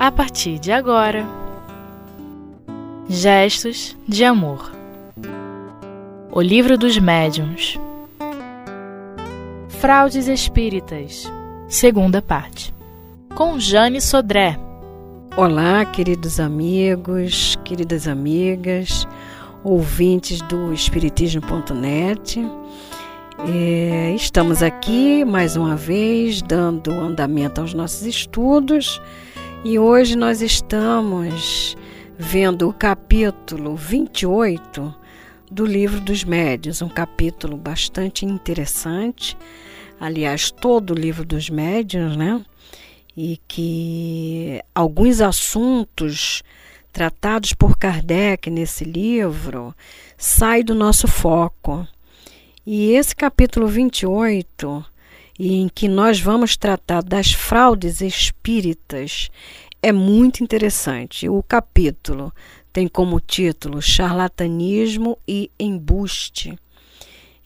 a partir de agora. Gestos de Amor. O Livro dos Médiuns. Fraudes Espíritas. Segunda parte. Com Jane Sodré. Olá, queridos amigos, queridas amigas, ouvintes do Espiritismo.net. É, estamos aqui mais uma vez dando andamento aos nossos estudos e hoje nós estamos vendo o capítulo 28 do Livro dos Médios, um capítulo bastante interessante. Aliás, todo o Livro dos Médios, né? E que alguns assuntos tratados por Kardec nesse livro saem do nosso foco. E esse capítulo 28 e em que nós vamos tratar das fraudes espíritas é muito interessante. O capítulo tem como título Charlatanismo e Embuste.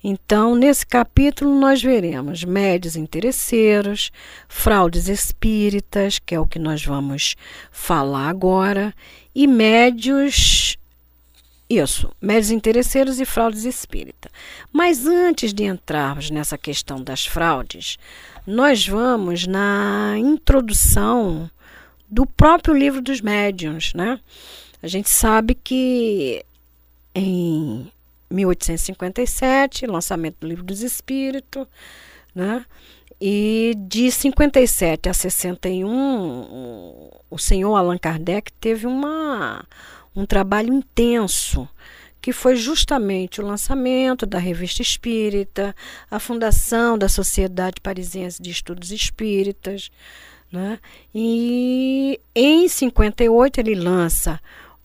Então, nesse capítulo, nós veremos médios interesseiros, fraudes espíritas, que é o que nós vamos falar agora, e médios isso, médios interesseiros e fraudes espírita. Mas antes de entrarmos nessa questão das fraudes, nós vamos na introdução do próprio livro dos médiuns, né? A gente sabe que em 1857, lançamento do livro dos espíritos, né? E de 57 a 61, o senhor Allan Kardec teve uma um trabalho intenso, que foi justamente o lançamento da Revista Espírita, a fundação da Sociedade Parisiense de Estudos Espíritas. Né? E em 58 ele lança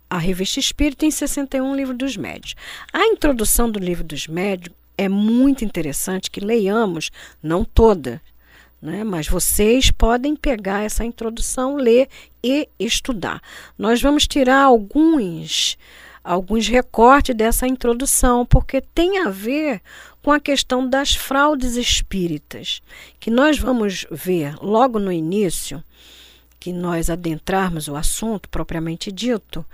a Revista Espírita, em 61 o Livro dos Médios. A introdução do Livro dos Médios é muito interessante que leiamos, não toda, né? Mas vocês podem pegar essa introdução, ler e estudar. Nós vamos tirar alguns alguns recortes dessa introdução, porque tem a ver com a questão das fraudes espíritas, que nós vamos ver logo no início, que nós adentrarmos o assunto propriamente dito,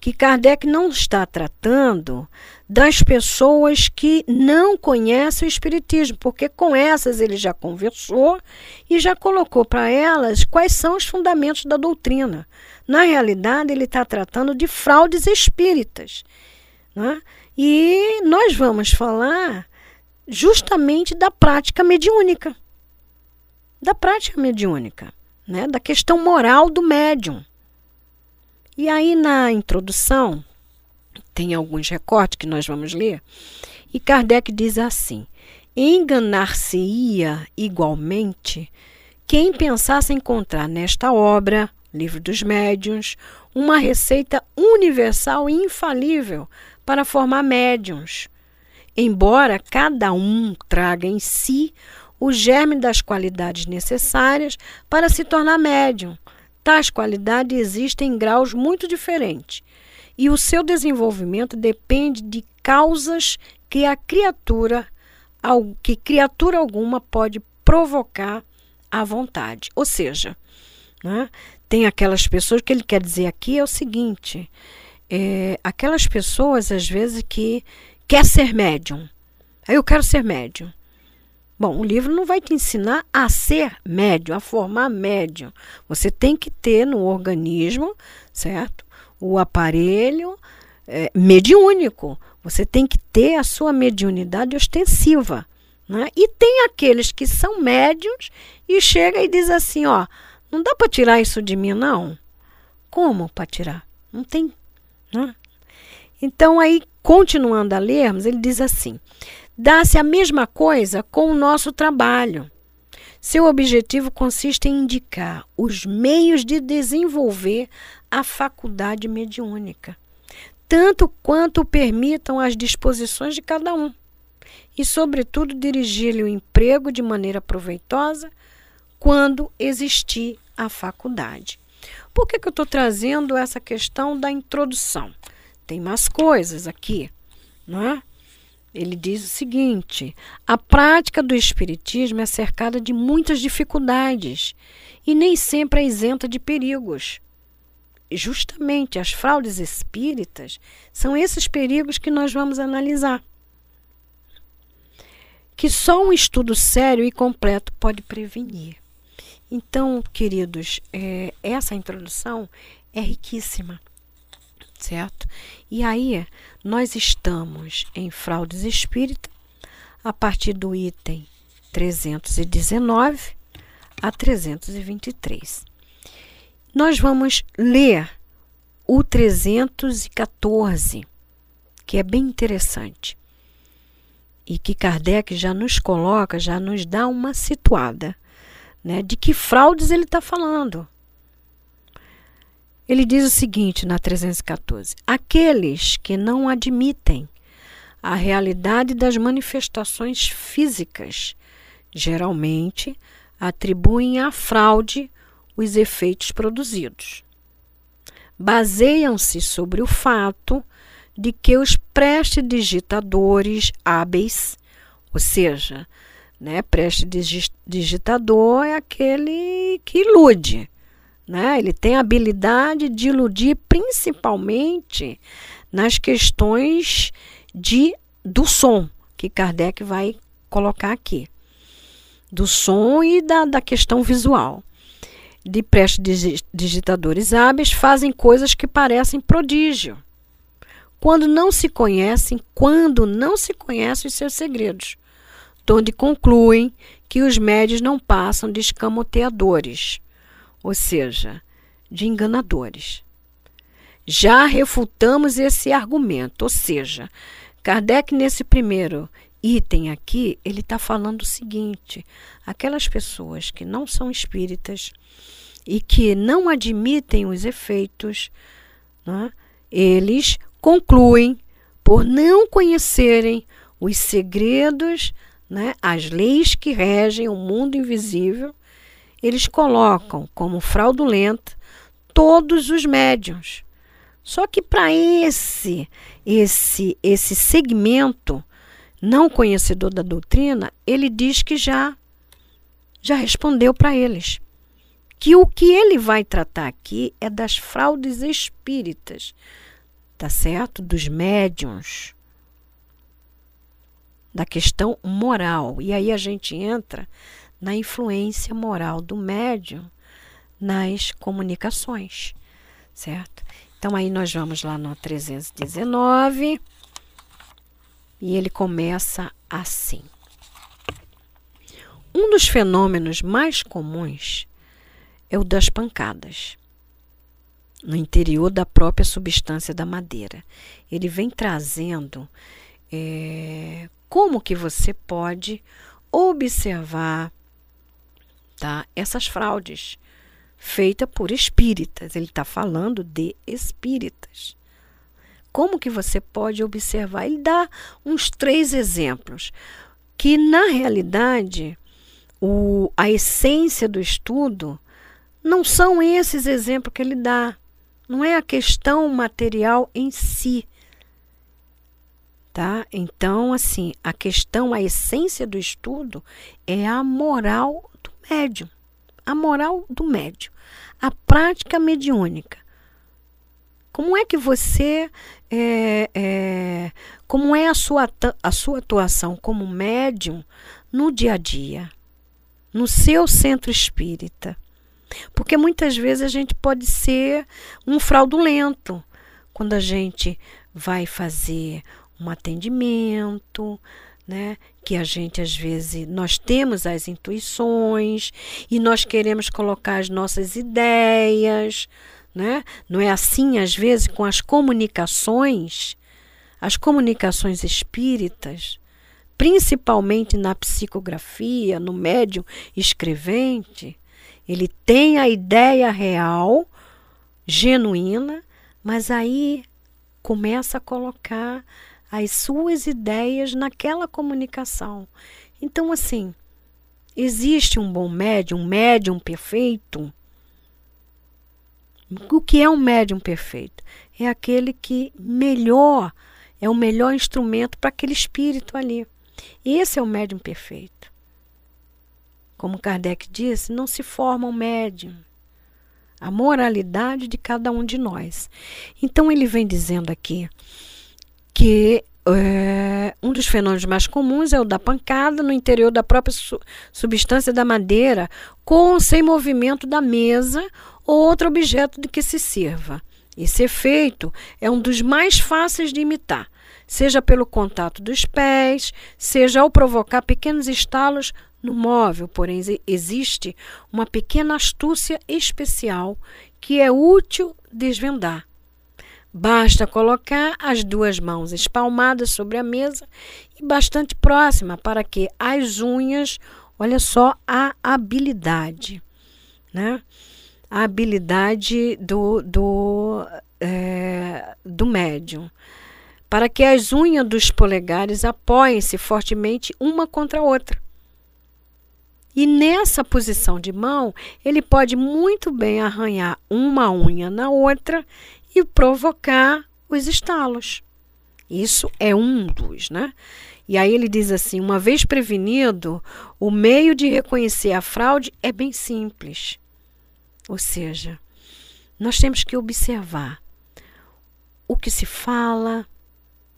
que Kardec não está tratando das pessoas que não conhecem o Espiritismo, porque com essas ele já conversou e já colocou para elas quais são os fundamentos da doutrina. Na realidade, ele está tratando de fraudes espíritas. Né? E nós vamos falar justamente da prática mediúnica. Da prática mediúnica, né? da questão moral do médium. E aí, na introdução, tem alguns recortes que nós vamos ler, e Kardec diz assim: enganar-se-ia igualmente quem pensasse encontrar nesta obra, Livro dos Médiuns, uma receita universal e infalível para formar médiuns, embora cada um traga em si o germe das qualidades necessárias para se tornar médium Tais qualidades existem em graus muito diferentes e o seu desenvolvimento depende de causas que a criatura, que criatura alguma pode provocar à vontade. Ou seja, né, tem aquelas pessoas que ele quer dizer aqui é o seguinte: é, aquelas pessoas às vezes que quer ser médium. Aí eu quero ser médium. Bom, o livro não vai te ensinar a ser médium, a formar médium. Você tem que ter no organismo, certo? O aparelho é, mediúnico. Você tem que ter a sua mediunidade ostensiva. Né? E tem aqueles que são médiums e chega e diz assim, ó, não dá para tirar isso de mim, não. Como para tirar? Não tem. Né? Então, aí, continuando a lermos, ele diz assim: Dá-se a mesma coisa com o nosso trabalho. Seu objetivo consiste em indicar os meios de desenvolver a faculdade mediúnica, tanto quanto permitam as disposições de cada um, e, sobretudo, dirigir-lhe o emprego de maneira proveitosa quando existir a faculdade. Por que, que eu estou trazendo essa questão da introdução? Tem mais coisas aqui, não é? Ele diz o seguinte: a prática do Espiritismo é cercada de muitas dificuldades e nem sempre é isenta de perigos. justamente as fraudes espíritas são esses perigos que nós vamos analisar. Que só um estudo sério e completo pode prevenir. Então, queridos, é, essa introdução é riquíssima, certo? E aí, nós estamos em fraudes espírita a partir do item 319 a 323. Nós vamos ler o 314, que é bem interessante. E que Kardec já nos coloca, já nos dá uma situada, né, de que fraudes ele está falando. Ele diz o seguinte na 314: aqueles que não admitem a realidade das manifestações físicas, geralmente atribuem à fraude os efeitos produzidos. Baseiam-se sobre o fato de que os prestidigitadores hábeis, ou seja, né, prestidigitador é aquele que ilude, né? Ele tem a habilidade de iludir principalmente nas questões de do som, que Kardec vai colocar aqui. Do som e da, da questão visual de prestidigitadores hábeis fazem coisas que parecem prodígio. Quando não se conhecem, quando não se conhecem os seus segredos, onde concluem que os médios não passam de escamoteadores, ou seja, de enganadores. Já refutamos esse argumento, ou seja, Kardec, nesse primeiro item aqui, ele está falando o seguinte: aquelas pessoas que não são espíritas e que não admitem os efeitos, né, eles concluem por não conhecerem os segredos, né, as leis que regem o mundo invisível, eles colocam como fraudulento todos os médiums. Só que para esse esse esse segmento não conhecedor da doutrina, ele diz que já já respondeu para eles que o que ele vai tratar aqui é das fraudes espíritas, tá certo? Dos médiums, da questão moral. E aí a gente entra na influência moral do médium nas comunicações, certo? Então aí nós vamos lá no 319 e ele começa assim. Um dos fenômenos mais comuns é o das pancadas no interior da própria substância da madeira. Ele vem trazendo é, como que você pode observar tá, essas fraudes feitas por espíritas. Ele está falando de espíritas. Como que você pode observar? Ele dá uns três exemplos que, na realidade, o, a essência do estudo não são esses exemplos que ele dá. Não é a questão material em si. Tá? Então, assim, a questão, a essência do estudo é a moral médium. A moral do médium. A prática mediúnica. Como é que você. É, é, como é a sua, a sua atuação como médium no dia a dia? No seu centro espírita? Porque muitas vezes a gente pode ser um fraudulento quando a gente vai fazer um atendimento, né? Que a gente às vezes nós temos as intuições e nós queremos colocar as nossas ideias, né? Não é assim às vezes com as comunicações, as comunicações espíritas, principalmente na psicografia, no médium escrevente, ele tem a ideia real, genuína, mas aí começa a colocar as suas ideias naquela comunicação. Então, assim, existe um bom médium, um médium perfeito? O que é um médium perfeito? É aquele que melhor, é o melhor instrumento para aquele espírito ali. Esse é o médium perfeito. Como Kardec disse, não se forma um médium. a moralidade de cada um de nós. Então ele vem dizendo aqui que é, um dos fenômenos mais comuns é o da pancada no interior da própria su substância da madeira, com ou sem movimento da mesa ou outro objeto de que se sirva. Esse efeito é um dos mais fáceis de imitar, seja pelo contato dos pés, seja ao provocar pequenos estalos no móvel, porém existe uma pequena astúcia especial que é útil desvendar Basta colocar as duas mãos espalmadas sobre a mesa e bastante próxima para que as unhas, olha só a habilidade, né? A habilidade do, do, é, do médium. Para que as unhas dos polegares apoiem-se fortemente uma contra a outra. E nessa posição de mão, ele pode muito bem arranhar uma unha na outra e provocar os estalos. Isso é um dos, né? E aí ele diz assim: uma vez prevenido, o meio de reconhecer a fraude é bem simples. Ou seja, nós temos que observar o que se fala,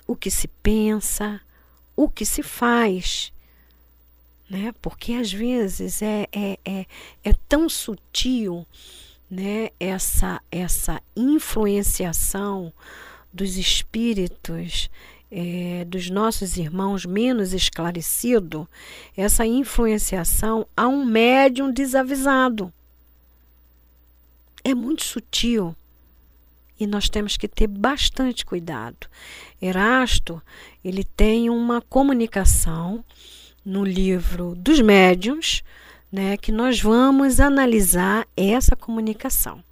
o que se pensa, o que se faz. Né? Porque às vezes é, é, é, é tão sutil né, essa, essa influenciação dos espíritos é, dos nossos irmãos menos esclarecido, essa influenciação a um médium desavisado. É muito sutil e nós temos que ter bastante cuidado. Erasto, ele tem uma comunicação no livro dos médiuns, né, que nós vamos analisar essa comunicação.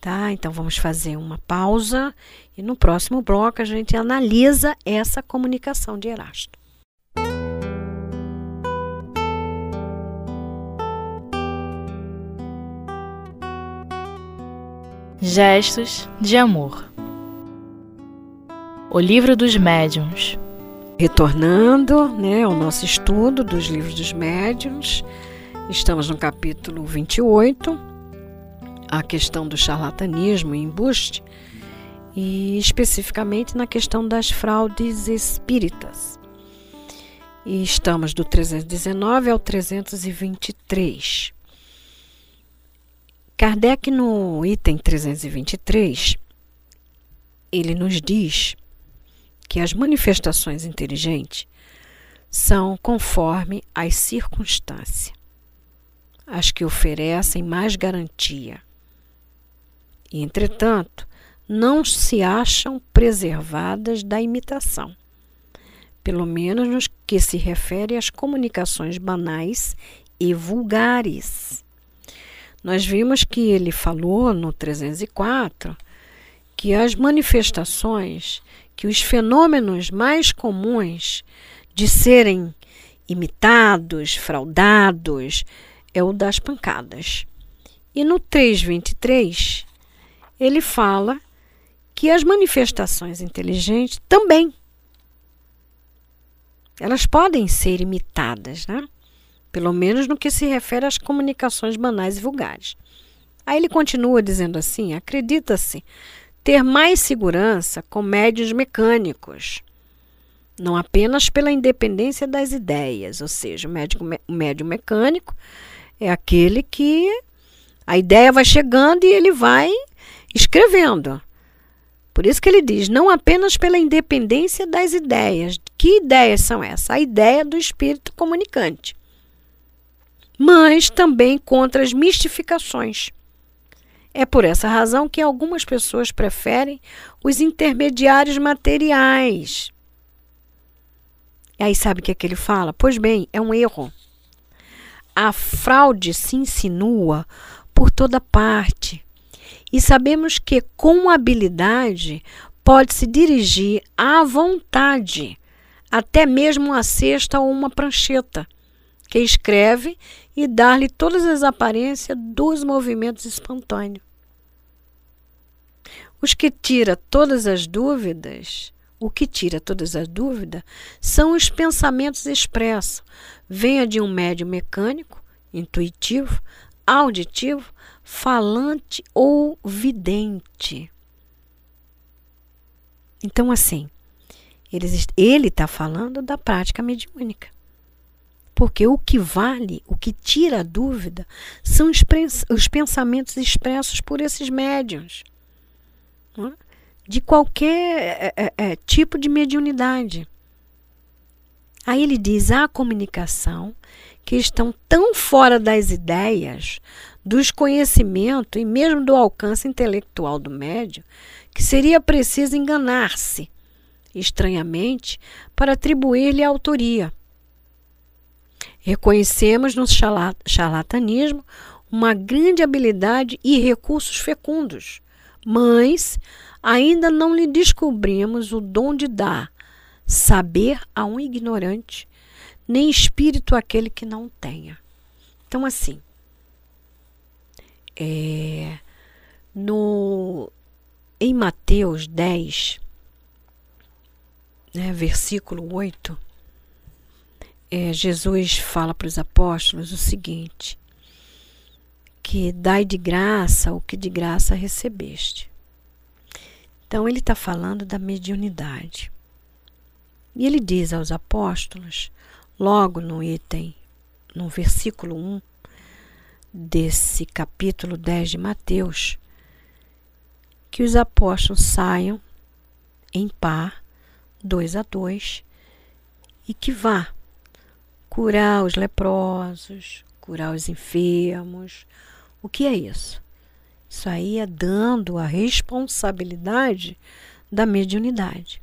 Tá? Então vamos fazer uma pausa e no próximo bloco a gente analisa essa comunicação de Erasto. Gestos de amor. O livro dos médiuns. Retornando, né, ao nosso estudo dos livros dos médiuns, Estamos no capítulo 28, a questão do charlatanismo e embuste, e especificamente na questão das fraudes espíritas. E estamos do 319 ao 323. Kardec, no item 323, ele nos diz que as manifestações inteligentes são conforme as circunstâncias as que oferecem mais garantia. Entretanto, não se acham preservadas da imitação, pelo menos no que se refere às comunicações banais e vulgares. Nós vimos que ele falou no 304 que as manifestações, que os fenômenos mais comuns de serem imitados, fraudados, é o das pancadas. E no 323, ele fala que as manifestações inteligentes também elas podem ser imitadas, né? Pelo menos no que se refere às comunicações banais e vulgares. Aí ele continua dizendo assim: acredita-se ter mais segurança com médios mecânicos, não apenas pela independência das ideias, ou seja, o médio mecânico é aquele que a ideia vai chegando e ele vai escrevendo. Por isso que ele diz, não apenas pela independência das ideias. Que ideias são essas? A ideia do espírito comunicante. Mas também contra as mistificações. É por essa razão que algumas pessoas preferem os intermediários materiais. E aí sabe o que, é que ele fala? Pois bem, é um erro a fraude se insinua por toda parte. E sabemos que com habilidade pode-se dirigir à vontade, até mesmo uma cesta ou uma prancheta, que escreve e dar-lhe todas as aparências dos movimentos espontâneos. Os que tira todas as dúvidas, o que tira todas as dúvidas, são os pensamentos expressos, venha de um médium mecânico, intuitivo, auditivo, falante ou vidente. Então, assim, ele está falando da prática mediúnica. Porque o que vale, o que tira a dúvida, são os pensamentos expressos por esses médiuns. É? De qualquer é, é, tipo de mediunidade. Aí ele diz: a comunicação que estão tão fora das ideias, dos conhecimentos e mesmo do alcance intelectual do médium, que seria preciso enganar-se, estranhamente, para atribuir-lhe a autoria. Reconhecemos no charlatanismo uma grande habilidade e recursos fecundos, mas ainda não lhe descobrimos o dom de dar saber a um ignorante nem espírito aquele que não tenha. Então, assim, é, no, em Mateus 10, né, versículo 8, é, Jesus fala para os apóstolos o seguinte: que dai de graça o que de graça recebeste. Então, ele está falando da mediunidade. E ele diz aos apóstolos logo no item, no versículo 1 desse capítulo 10 de Mateus, que os apóstolos saiam em par, dois a dois, e que vá curar os leprosos, curar os enfermos. O que é isso? Isso aí é dando a responsabilidade da mediunidade.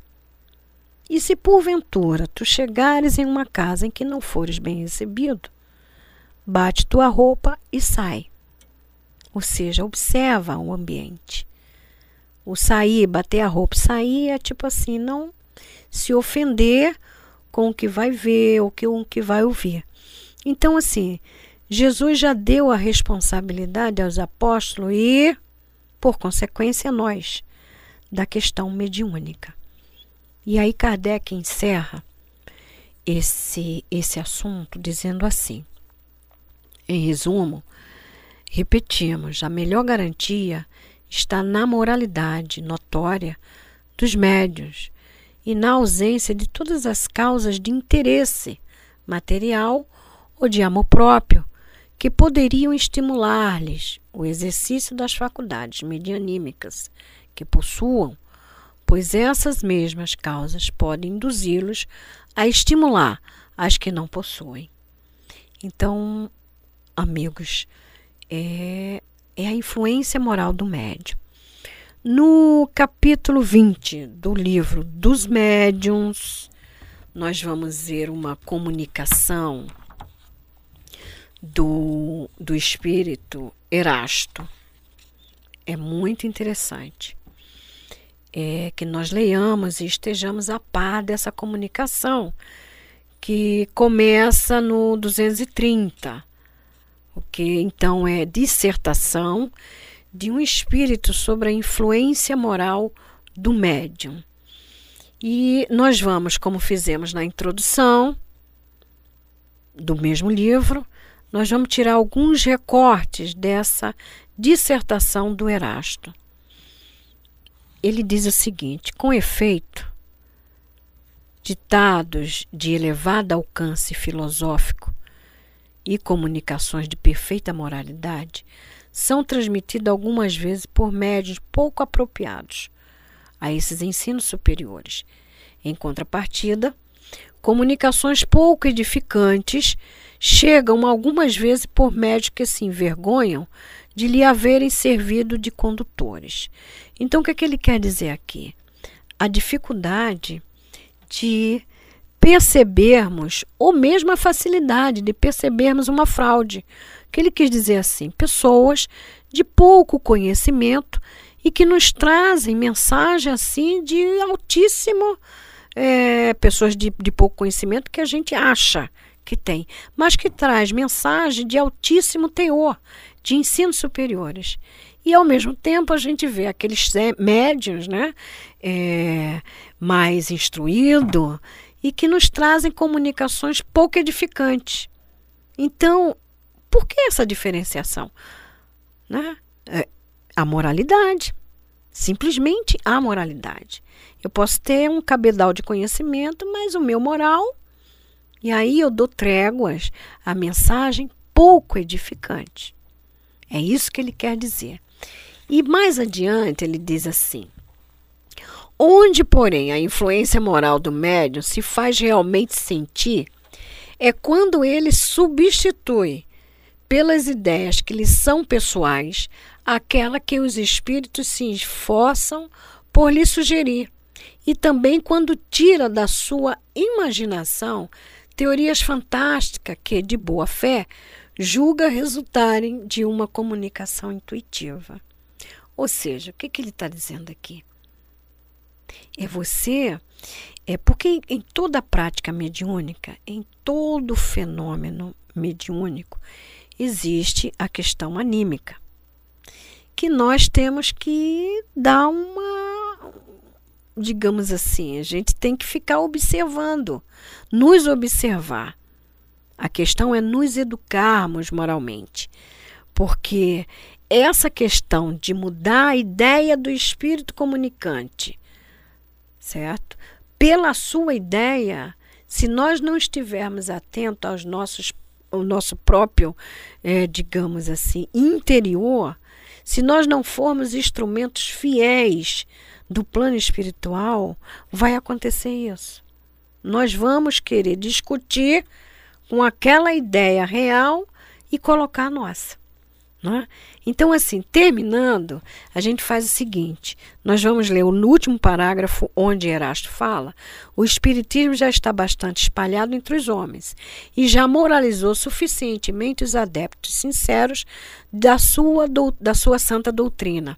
E se porventura tu chegares em uma casa em que não fores bem recebido, bate tua roupa e sai. Ou seja, observa o ambiente. O sair, bater a roupa, sair é tipo assim, não se ofender com o que vai ver ou com o que vai ouvir. Então, assim, Jesus já deu a responsabilidade aos apóstolos e, por consequência, a nós, da questão mediúnica. E aí Kardec encerra esse, esse assunto dizendo assim: em resumo, repetimos, a melhor garantia está na moralidade notória dos médios e na ausência de todas as causas de interesse material ou de amor próprio que poderiam estimular-lhes o exercício das faculdades medianímicas que possuam pois essas mesmas causas podem induzi-los a estimular as que não possuem. Então, amigos, é, é a influência moral do médium. No capítulo 20 do livro dos médiums, nós vamos ver uma comunicação do, do espírito Erasto. É muito interessante é, que nós leiamos e estejamos a par dessa comunicação, que começa no 230, o que então é dissertação de um espírito sobre a influência moral do médium. E nós vamos, como fizemos na introdução do mesmo livro, nós vamos tirar alguns recortes dessa dissertação do Erasto ele diz o seguinte: com efeito, ditados de elevado alcance filosófico e comunicações de perfeita moralidade são transmitidos algumas vezes por médios pouco apropriados a esses ensinos superiores. Em contrapartida, comunicações pouco edificantes chegam algumas vezes por médios que se envergonham de lhe haverem servido de condutores. Então, o que, é que ele quer dizer aqui? A dificuldade de percebermos, ou mesmo a facilidade de percebermos uma fraude. O que ele quis dizer assim? Pessoas de pouco conhecimento e que nos trazem mensagem assim de altíssimo. É, pessoas de, de pouco conhecimento que a gente acha que tem, mas que traz mensagem de altíssimo teor, de ensinos superiores. E, ao mesmo tempo, a gente vê aqueles médios né, é, mais instruídos e que nos trazem comunicações pouco edificantes. Então, por que essa diferenciação? Né? É, a moralidade. Simplesmente a moralidade. Eu posso ter um cabedal de conhecimento, mas o meu moral. E aí eu dou tréguas à mensagem pouco edificante. É isso que ele quer dizer. E mais adiante ele diz assim: Onde, porém, a influência moral do médium se faz realmente sentir é quando ele substitui pelas ideias que lhe são pessoais aquela que os espíritos se esforçam por lhe sugerir, e também quando tira da sua imaginação teorias fantásticas que, de boa fé, julga resultarem de uma comunicação intuitiva. Ou seja, o que, que ele está dizendo aqui? É você, é porque em toda a prática mediúnica, em todo fenômeno mediúnico, existe a questão anímica, que nós temos que dar uma, digamos assim, a gente tem que ficar observando, nos observar. A questão é nos educarmos moralmente, porque essa questão de mudar a ideia do espírito comunicante, certo? Pela sua ideia, se nós não estivermos atentos aos nossos, ao nosso próprio, é, digamos assim, interior, se nós não formos instrumentos fiéis do plano espiritual, vai acontecer isso. Nós vamos querer discutir com aquela ideia real e colocar a nossa. Né? Então, assim, terminando, a gente faz o seguinte: nós vamos ler o último parágrafo onde Erasto fala. O Espiritismo já está bastante espalhado entre os homens e já moralizou suficientemente os adeptos sinceros da sua, da sua santa doutrina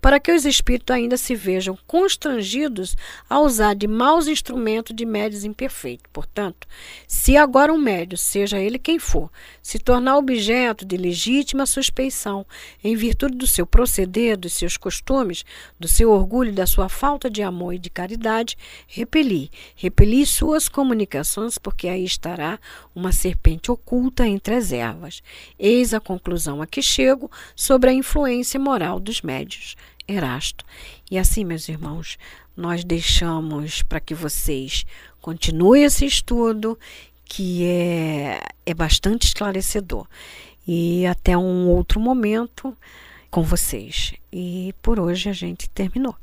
para que os espíritos ainda se vejam constrangidos a usar de maus instrumentos de médios imperfeitos. Portanto, se agora um médio, seja ele quem for, se tornar objeto de legítima suspeição em virtude do seu proceder, dos seus costumes, do seu orgulho da sua falta de amor e de caridade, repeli, repeli suas comunicações, porque aí estará uma serpente oculta entre as ervas. Eis a conclusão a que chego sobre a influência moral dos médios. Erasto. E assim, meus irmãos, nós deixamos para que vocês continuem esse estudo, que é, é bastante esclarecedor. E até um outro momento com vocês. E por hoje a gente terminou.